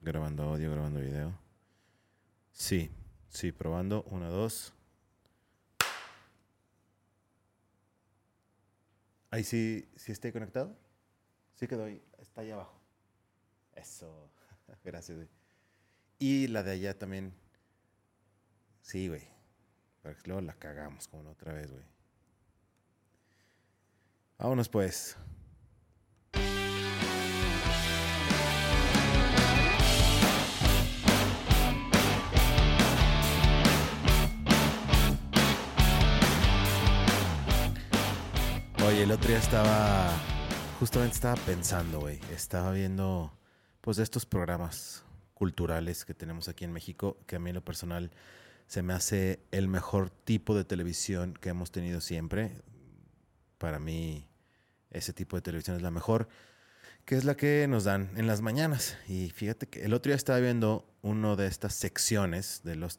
Grabando audio, grabando video. Sí, sí, probando. Una, dos. Ahí sí, sí estoy conectado. Sí quedó ahí. Está ahí abajo. Eso. Gracias. Y la de allá también. Sí, güey. Que luego la cagamos como otra vez, güey. Vámonos pues. El otro día estaba, justamente estaba pensando, güey, estaba viendo, pues, estos programas culturales que tenemos aquí en México, que a mí en lo personal se me hace el mejor tipo de televisión que hemos tenido siempre. Para mí, ese tipo de televisión es la mejor, que es la que nos dan en las mañanas. Y fíjate que el otro día estaba viendo uno de estas secciones de los,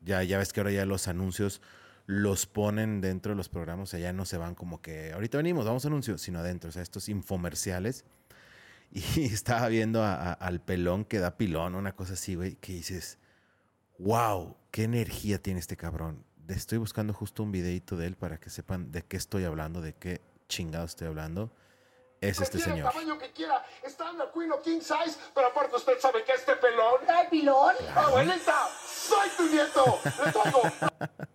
ya, ya ves que ahora ya los anuncios los ponen dentro de los programas, o sea, ya no se van como que ahorita venimos, vamos a anuncios, sino adentro, o sea, estos infomerciales. Y estaba viendo a- a- al pelón que da pilón, una cosa así, güey, que dices, wow, qué energía tiene este cabrón. Estoy buscando justo un videito de él para que sepan de qué estoy hablando, de qué chingado estoy hablando. Es este señor. tamaño que quiera, estándar, queen o king size, pero aparte usted sabe que este pelón... ¿Trae pilón? ¡Abuelita! ¡Soy tu nieto! ¡Le toco!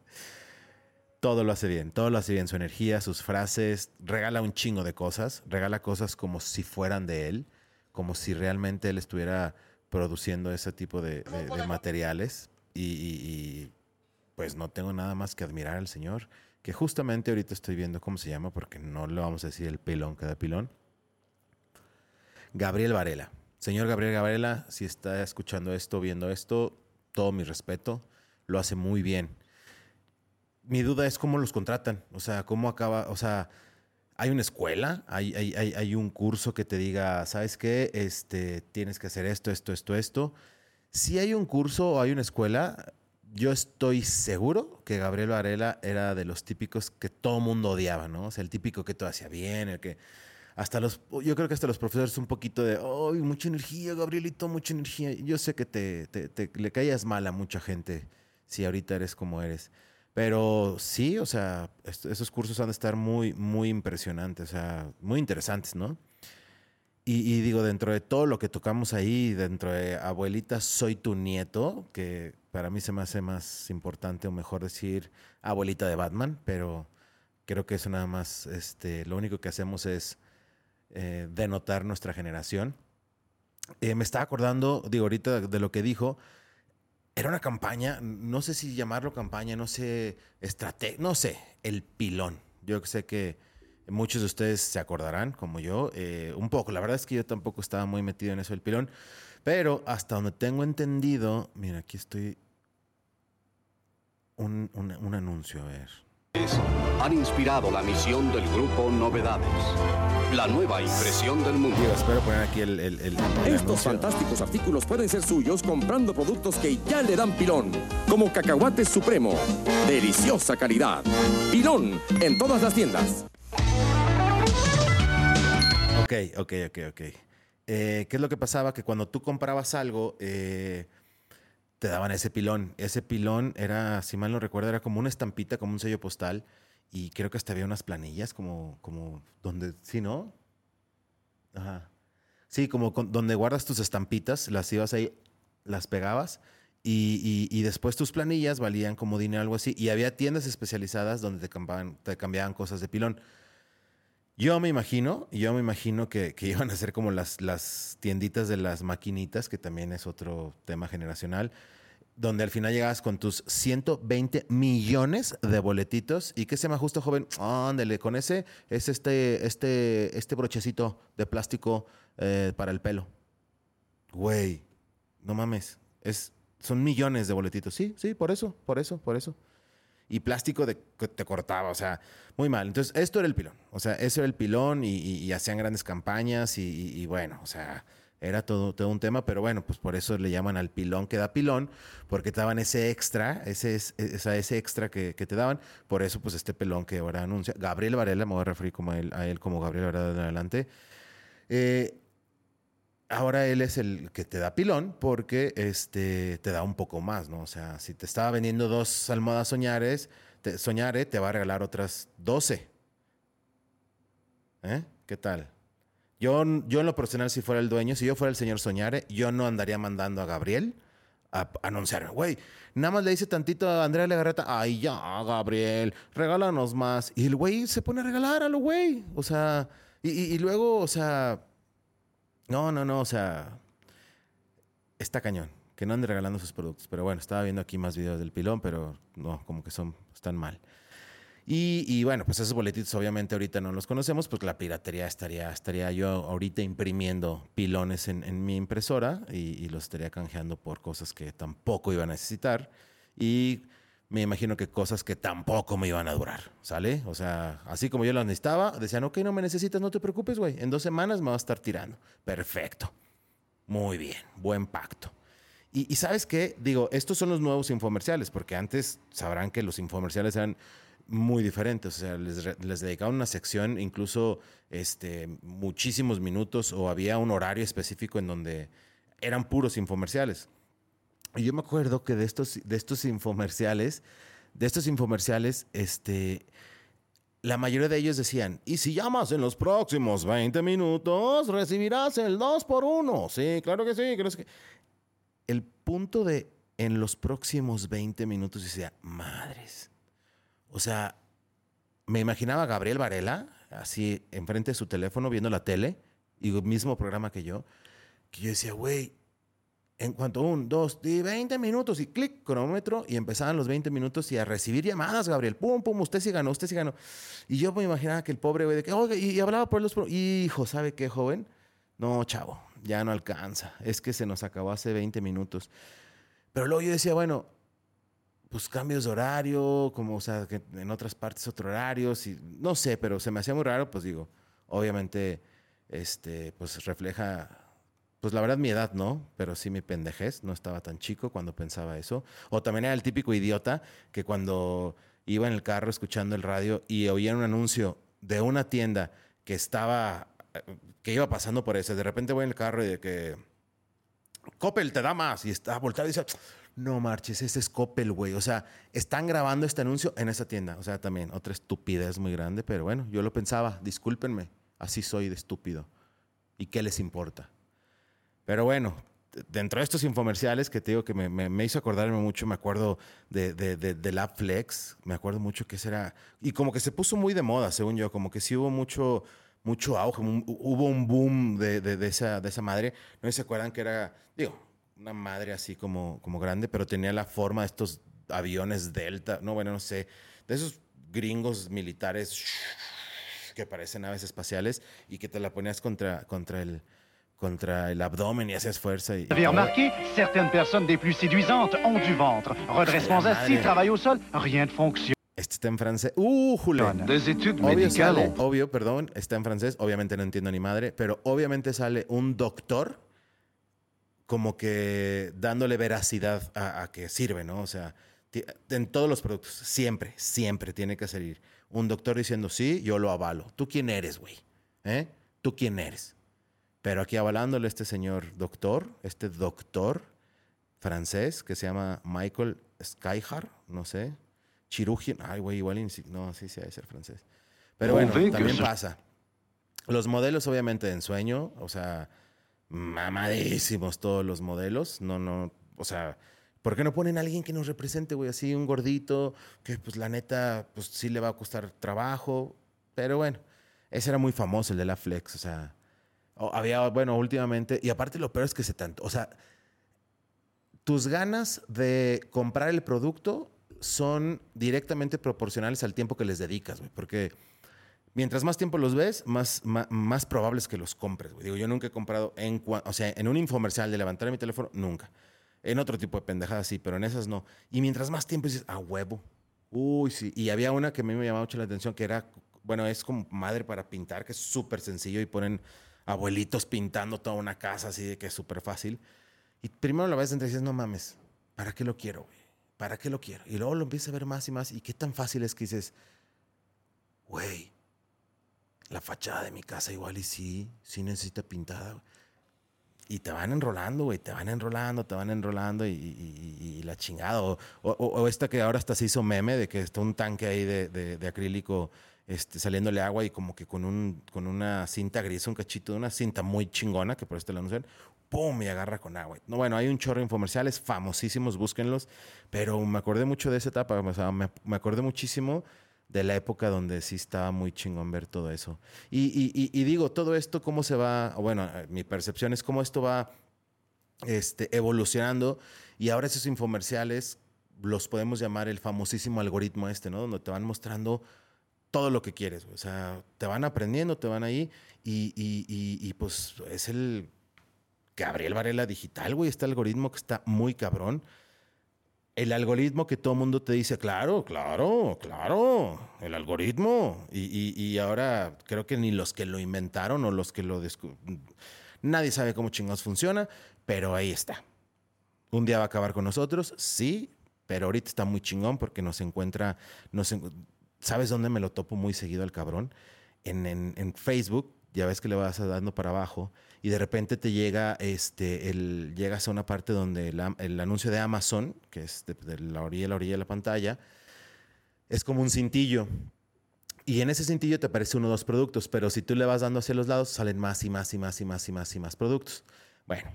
Todo lo hace bien, todo lo hace bien, su energía, sus frases, regala un chingo de cosas, regala cosas como si fueran de él, como si realmente él estuviera produciendo ese tipo de, materiales y, pues no tengo nada más que admirar al señor, que justamente ahorita estoy viendo cómo se llama, porque no le vamos a decir el pilón cada pilón. Gabriel Varela. Señor Gabriel Varela, si está escuchando esto, viendo esto, todo mi respeto, lo hace muy bien mi duda es cómo los contratan, o sea, cómo acaba, o sea, hay una escuela, hay, hay, hay, un curso que te diga, ¿sabes qué? Este, tienes que hacer esto, esto, esto, esto. Si hay un curso o hay una escuela, yo estoy seguro que Gabriel Varela era de los típicos que todo mundo odiaba, ¿no? O sea, el típico que todo hacía bien, el que hasta los, yo creo que hasta los profesores un poquito de, ¡ay, mucha energía, Gabrielito, mucha energía! Yo sé que te, te- le caías mal a mucha gente si ahorita eres como eres. Pero sí, o sea, esos cursos han de estar muy, muy impresionantes, o sea, muy interesantes, ¿no? Y, y digo, dentro de todo lo que tocamos ahí, dentro de Abuelita, soy tu nieto, que para mí se me hace más importante o mejor decir Abuelita de Batman, pero creo que eso nada más, este, lo único que hacemos es eh, denotar nuestra generación. Eh, me estaba acordando, digo, ahorita de lo que dijo, era una campaña, no sé si llamarlo campaña, no sé, estrategia, no sé, el pilón. Yo sé que muchos de ustedes se acordarán, como yo, eh, un poco. La verdad es que yo tampoco estaba muy metido en eso del pilón, pero hasta donde tengo entendido, mira, aquí estoy, un, un- un anuncio, a ver. han inspirado la misión del grupo Novedades. La nueva impresión del mundo. Espero poner aquí el, el- el- el Estos fantásticos artículos pueden ser suyos comprando productos que ya le dan pilón, como cacahuate supremo, deliciosa calidad. Pilón en todas las tiendas. Ok, ok, ok, ok. Eh, ¿Qué es lo que pasaba? Que cuando tú comprabas algo, eh, te daban ese pilón. Ese pilón era, si mal no recuerdo, era como una estampita, como un sello postal. Y creo que hasta había unas planillas como, como donde, ¿sí, no? Ajá. Sí, como con- donde guardas tus estampitas, las ibas ahí, las pegabas. Y, y- y después tus planillas valían como dinero, algo así. Y había tiendas especializadas donde te cambiaban, te cambiaban cosas de pilón. Yo me imagino, yo me imagino que, que iban a ser como las, las tienditas de las maquinitas, que también es otro tema generacional, donde al final llegabas con tus 120 millones de boletitos. ¿Y qué se llama justo, joven? Ándale, con ese es este, este, este brochecito de plástico eh, para el pelo. Güey, no mames, es, son millones de boletitos. Sí, sí, por eso, por eso, por eso y plástico de, que te cortaba, o sea, muy mal. Entonces, esto era el pilón, o sea, eso era el pilón y, hacían grandes campañas y bueno, o sea, era todo, todo un tema, pero bueno, pues por eso le llaman al pilón que da pilón, porque te daban ese extra, ese, es- esa- ese extra que, te daban, por eso pues este pelón que ahora anuncia, Gabriel Varela, me voy a referir como a él, a él como Gabriel Varela de adelante, eh, ahora él es el que te da pilón porque este, te da un poco más, ¿no? O sea, si te estaba vendiendo dos almohadas soñares, te, soñare, te va a regalar otras 12. ¿Eh? ¿Qué tal? Yo, yo en lo personal, si fuera el dueño, si yo fuera el señor Soñare, yo no andaría mandando a Gabriel a anunciar, güey, nada más le dice tantito a Andrea Legarreta, ay ya, Gabriel, regálanos más. Y el güey se pone a regalar a lo güey. O sea, y, y luego, o sea, no, no, no, o sea, está cañón. Que no ande regalando sus productos. Pero bueno, estaba viendo aquí más videos del pilón, pero no, como que son, están mal. Y, bueno, pues esos boletitos obviamente ahorita no los conocemos porque la piratería estaría, estaría yo ahorita imprimiendo pilones en, mi impresora y, los estaría canjeando por cosas que tampoco iba a necesitar y me imagino que cosas que tampoco me iban a durar, ¿sale? O sea, así como yo las necesitaba, decían, ok, no me necesitas, no te preocupes, güey, en dos semanas me va a estar tirando. Perfecto. Muy bien, buen pacto. Y, y sabes qué, digo, estos son los nuevos infomerciales, porque antes sabrán que los infomerciales eran muy diferentes. O sea, les, les, dedicaban una sección, incluso este, muchísimos minutos, o había un horario específico en donde eran puros infomerciales. Y yo me acuerdo que de estos, de estos infomerciales, de estos infomerciales, este, la mayoría de ellos decían, y si llamas en los próximos 20 minutos, recibirás el 2 por 1. Sí, claro que sí. Creo que... El punto de en los próximos 20 minutos decía, madres o sea, me imaginaba a Gabriel Varela, así enfrente de su teléfono, viendo la tele, y el mismo programa que yo, que yo decía, güey, en cuanto un, dos, y 20 minutos, y clic, cronómetro, y empezaban los 20 minutos y a recibir llamadas, Gabriel, pum, pum, usted sí ganó, usted sí ganó. Y yo me imaginaba que el pobre güey, de que, oiga, y, hablaba por los... Hijo, ¿sabe qué, joven? No, chavo, ya no alcanza. Es que se nos acabó hace 20 minutos. Pero luego yo decía, bueno, pues cambios de horario, como, o sea, en otras partes otro horario, si, no sé, pero se me hacía muy raro, pues digo, obviamente, este, pues refleja, pues la verdad mi edad no, pero sí mi pendejez, no estaba tan chico cuando pensaba eso. O también era el típico idiota que cuando iba en el carro escuchando el radio y oía un anuncio de una tienda que estaba, que iba pasando por eso, de repente voy en el carro y de que, Coppel te da más, y está volteado y dice, no marches, ese es Coppel, güey. O sea, están grabando este anuncio en esa tienda. O sea, también otra estupidez muy grande, pero bueno, yo lo pensaba, discúlpenme, así soy de estúpido. ¿Y qué les importa? Pero bueno, dentro de estos infomerciales que te digo que me, hizo acordarme mucho, me acuerdo de, de, de, la Flex, me acuerdo mucho que ese era, y como que se puso muy de moda, según yo, como que sí hubo mucho, mucho auge, hubo un boom de, de, esa, de esa madre. No se acuerdan que era, digo, una madre así como, como grande, pero tenía la forma de estos aviones Delta, no, bueno, no sé, de esos gringos militares que parecen naves espaciales y que te la ponías contra, contra el contra el abdomen y hacías fuerza. Y, Avez remarqué, certaines personnes des plus séduisantes ont du ventre. Redressement assis, travail au sol, rien ne fonctionne. Este está en francés. ¡Uh, Julián! Des études obvio, sale, obvio, perdón, está en francés. Obviamente no entiendo ni madre, pero obviamente sale un doctor como que dándole veracidad a, que sirve, ¿no? O sea, en todos los productos, siempre, siempre tiene que salir un doctor diciendo, sí, yo lo avalo. ¿Tú quién eres, güey? ¿Eh? ¿Tú quién eres? Pero aquí avalándole este señor doctor, este doctor francés que se llama Michael Skyhar, no sé, chirurgian, ay, güey, igual, no, sí, sí, debe ser francés. Pero bueno, también pasa. Los modelos, obviamente, de ensueño, o sea, mamadísimos todos los modelos. No, no, o sea, ¿por qué no ponen a alguien que nos represente, güey? Así, un gordito, que pues la neta, pues sí le va a costar trabajo. Pero bueno, ese era muy famoso, el de la Flex, o sea. había, bueno, últimamente, y aparte lo peor es que se tanto, o sea, tus ganas de comprar el producto son directamente proporcionales al tiempo que les dedicas, güey, porque mientras más tiempo los ves, más, más, probable es que los compres. Digo, yo nunca he comprado en, o sea, en un infomercial de levantar mi teléfono, nunca. En otro tipo de pendejadas sí, pero en esas no. Y mientras más tiempo dices, a huevo. Uy, sí. Y había una que a mí me llamaba mucho la atención, que era, bueno, es como madre para pintar, que es súper sencillo y ponen abuelitos pintando toda una casa así de que es súper fácil. Y primero la ves entre y dices, no mames, ¿para qué lo quiero, güey? ¿Para qué lo quiero? Y luego lo empiezas a ver más y más. Y qué tan fácil es que dices, güey, la fachada de mi casa igual y sí, sí necesita pintada. y te van enrolando, güey, te van enrolando, te van enrolando y, la chingada. O esta que ahora hasta se hizo meme de que está un tanque ahí de, de- de acrílico este, saliéndole agua y como que con, un, con una cinta gris, un cachito de una cinta muy chingona, que por esto la anuncian, ¡pum! y agarra con agua. No, bueno, hay un chorro de infomerciales famosísimos, búsquenlos, pero me acordé mucho de esa etapa, o sea, me, me acordé muchísimo de la época donde sí estaba muy chingón ver todo eso. Y, y- digo, todo esto, ¿cómo se va? Bueno, eh, mi percepción es cómo esto va este, evolucionando y ahora esos infomerciales los podemos llamar el famosísimo algoritmo este, ¿no? Donde te van mostrando todo lo que quieres, o sea, te van aprendiendo, te van ahí y- y, pues es el Gabriel Varela digital, güey, este algoritmo que está muy cabrón. El algoritmo que todo mundo te dice, claro, claro, claro, el algoritmo. Y, y- y ahora creo que ni los que lo inventaron o los que lo descu- Nadie sabe cómo chingados funciona, pero ahí está. Un día va a acabar con nosotros, sí, pero ahorita está muy chingón porque nos encuentra, nos ¿sabes dónde me lo topo muy seguido al cabrón? En- en Facebook, ya ves que le vas dando para abajo y de repente te llega, este, el, llegas a una parte donde el, anuncio de Amazon, que es de, de la orilla a la orilla de la pantalla, es como un cintillo. Y en ese cintillo te aparece uno o dos productos, pero si tú le vas dando hacia los lados, salen más y más y más y más y más y más productos. Bueno,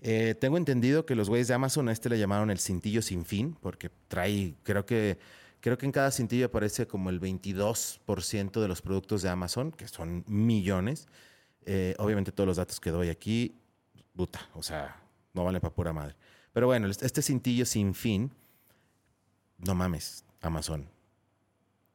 eh, tengo entendido que los güeyes de Amazon a este le llamaron el cintillo sin fin, porque trae, creo que, creo que en cada cintillo aparece como el 22% de los productos de Amazon, que son millones. Eh, obviamente todos los datos que doy aquí, puta, o sea, no vale para pura madre. Pero bueno, este cintillo sin fin, no mames, Amazon,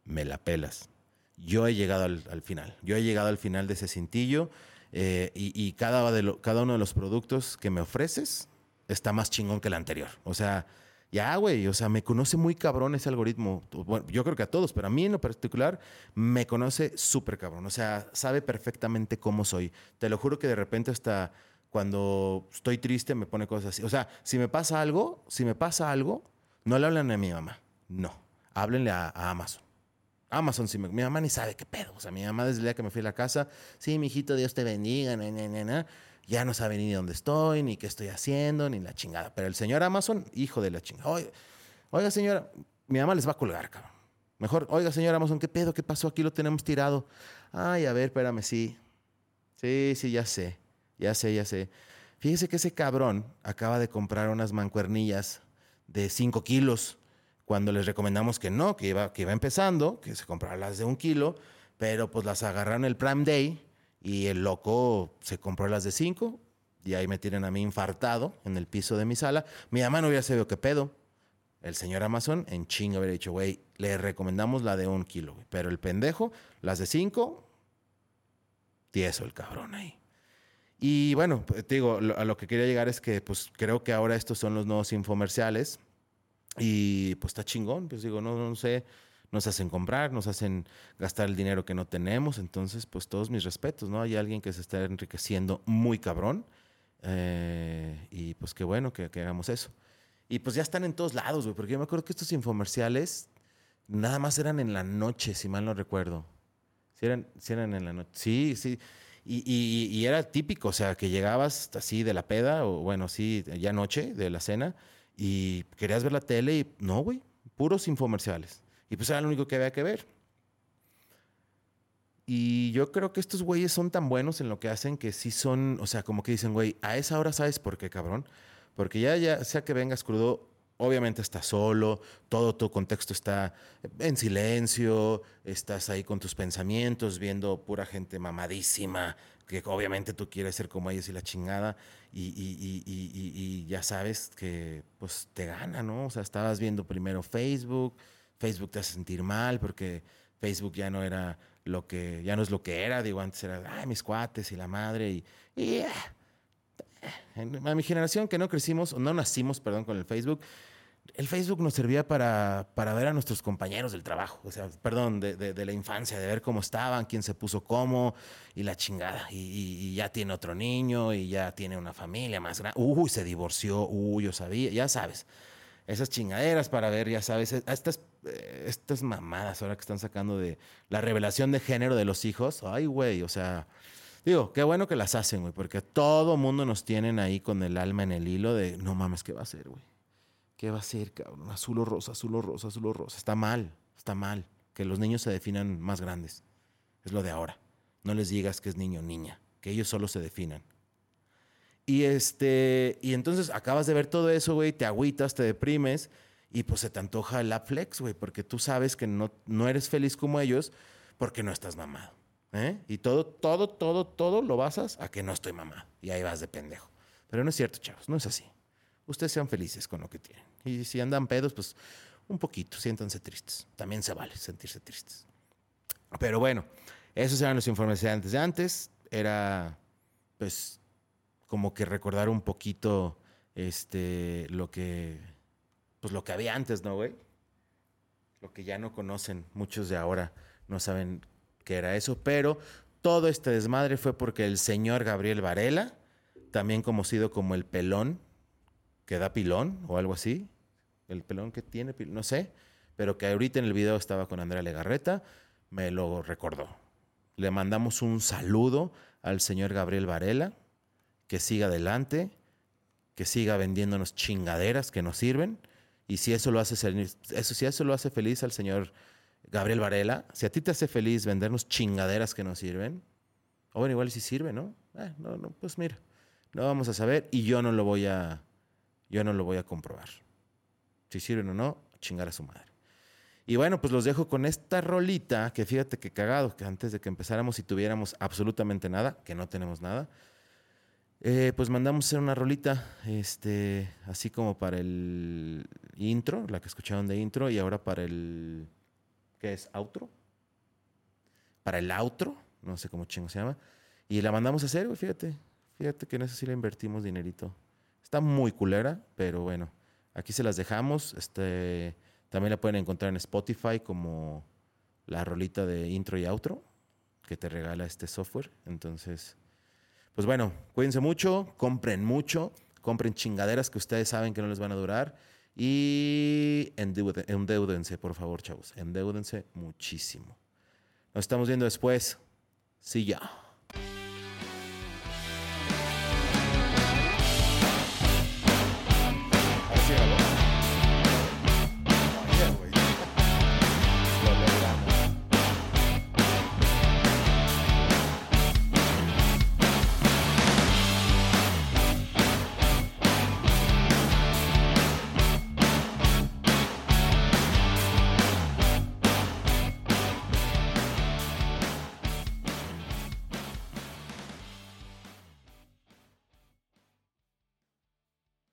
me la pelas. Yo he llegado al, al final. Yo he llegado al final de ese cintillo eh, y, y cada, de lo- cada uno de los productos que me ofreces está más chingón que el anterior. O sea, ya, güey, o sea, me conoce muy cabrón ese algoritmo. Bueno, yo creo que a todos, pero a mí en lo particular me conoce súper cabrón. O sea, sabe perfectamente cómo soy. Te lo juro que de repente hasta cuando estoy triste me pone cosas así. O sea, si me pasa algo, si me pasa algo, no le hablan a mi mamá. No, háblenle a, Amazon. Amazon, si me- mi mamá ni sabe qué pedo. O sea, mi mamá desde el día que me fui a la casa, sí, mijito, Dios te bendiga, na, na, na", ya no sabe ni dónde estoy, ni qué estoy haciendo, ni la chingada. Pero el señor Amazon, hijo de la chingada. Oiga, señora, mi mamá les va a colgar, cabrón. Mejor, oiga, señor Amazon, ¿qué pedo? ¿Qué pasó? Aquí lo tenemos tirado. Ay, a ver, espérame, sí. Sí, sí, ya sé. Ya sé, ya sé. Fíjese que ese cabrón acaba de comprar unas mancuernillas de 5 kilos cuando les recomendamos que no, que iba, que iba empezando, que se comprara las de un kilo, pero pues las agarraron el Prime Day y el loco se compró las de 5 y ahí me tienen a mí infartado en el piso de mi sala. Mi mamá no hubiera sabido qué pedo. El señor Amazon en chinga hubiera dicho, güey, le recomendamos la de un kilo, güey. Pero el pendejo, las de 5, tieso el cabrón ahí. Y bueno, pues, te digo, lo- a lo que quería llegar es que pues creo que ahora estos son los nuevos infomerciales y pues está chingón, pues digo, no, no sé, nos hacen comprar, nos hacen gastar el dinero que no tenemos, entonces pues todos mis respetos, ¿no? Hay alguien que se está enriqueciendo muy cabrón eh, y pues qué bueno que, hagamos eso. Y pues ya están en todos lados, güey, porque yo me acuerdo que estos infomerciales nada más eran en la noche, si mal no recuerdo. Si eran, sí eran en la noche. Sí, sí. Y, y- y era típico, o sea, que llegabas así de la peda, o bueno, sí, ya noche de la cena, y querías ver la tele y no, güey, puros infomerciales. Y pues era lo único que había que ver. Y yo creo que estos güeyes son tan buenos en lo que hacen que sí son, o sea, como que dicen, güey, a esa hora sabes por qué, cabrón. Porque ya, ya sea que vengas crudo, obviamente estás solo, todo tu contexto está en silencio, estás ahí con tus pensamientos, viendo pura gente mamadísima, que obviamente tú quieres ser como ellos y la chingada, y, y- y- y- ya sabes que pues te gana, ¿no? O sea, estabas viendo primero Facebook, Facebook te hace sentir mal porque Facebook ya no era lo que, ya no es lo que era, digo, antes era, ay, mis cuates y la madre, y, a mi generación que no crecimos, o no nacimos, perdón, con el Facebook, el Facebook nos servía para, para ver a nuestros compañeros del trabajo, o sea, perdón, de, la infancia, de ver cómo estaban, quién se puso cómo y la chingada. Y, y- y ya tiene otro niño y ya tiene una familia más grande. Uy, se divorció, uy, yo sabía, ya sabes. Esas chingaderas para ver, ya sabes, e- estas, eh, estas mamadas ahora que están sacando de la revelación de género de los hijos. Ay, güey, o sea, Digo, qué bueno que las hacen, güey, porque todo mundo nos tienen ahí con el alma en el hilo de, no mames, ¿qué va a hacer, güey? ¿Qué va a ser, cabrón? Azul o rosa, azul o rosa, azul o rosa. Está mal, está mal. Que los niños se definan más grandes. Es lo de ahora. No les digas que es niño o niña, que ellos solo se definan. Y este, y entonces acabas de ver todo eso, güey, te agüitas, te deprimes y pues se te antoja el flex, güey, porque tú sabes que no, no eres feliz como ellos porque no estás mamado. ¿eh? Y todo, todo, todo, todo lo basas a que no estoy mamado. Y ahí vas de pendejo. Pero no es cierto, chavos, no es así. Ustedes sean felices con lo que tienen. Y si andan pedos, pues un poquito, siéntanse tristes. También se vale sentirse tristes. Pero bueno, esos eran los informes de antes de antes. Era, pues, como que recordar un poquito este, lo que, pues lo que había antes, ¿no, güey? Lo que ya no conocen, muchos de ahora no saben qué era eso, pero todo este desmadre fue porque el señor Gabriel Varela, también conocido como el pelón, que da pilón o algo así, el pelón que tiene, no sé, pero que ahorita en el video estaba con Andrea Legarreta, me lo recordó. Le mandamos un saludo al señor Gabriel Varela, que siga adelante, que siga vendiéndonos chingaderas que nos sirven. Y si eso lo hace, eso, si eso lo hace feliz al señor Gabriel Varela, si a ti te hace feliz vendernos chingaderas que nos sirven, o bueno, igual si sirve, ¿no? Eh, no, no, pues mira, no vamos a saber y yo no lo voy a, yo no lo voy a comprobar. Si sirven o no, chingar a su madre. Y bueno, pues los dejo con esta rolita, que fíjate que cagado, que antes de que empezáramos y tuviéramos absolutamente nada, que no tenemos nada, eh, pues mandamos hacer una rolita, este, así como para el intro, la que escucharon de intro, y ahora para el, ¿qué es? ¿Outro? Para el outro, no sé cómo chingo se llama, y la mandamos a hacer, fíjate, fíjate que en eso sí le invertimos dinerito. Está muy culera, pero bueno, aquí se las dejamos, este, también la pueden encontrar en Spotify como la rolita de intro y outro que te regala este software, entonces... Pues bueno, cuídense mucho, compren mucho, compren chingaderas que ustedes saben que no les van a durar y endeúdense, por favor, chavos. Endeúdense muchísimo. Nos estamos viendo después. Sí, ya.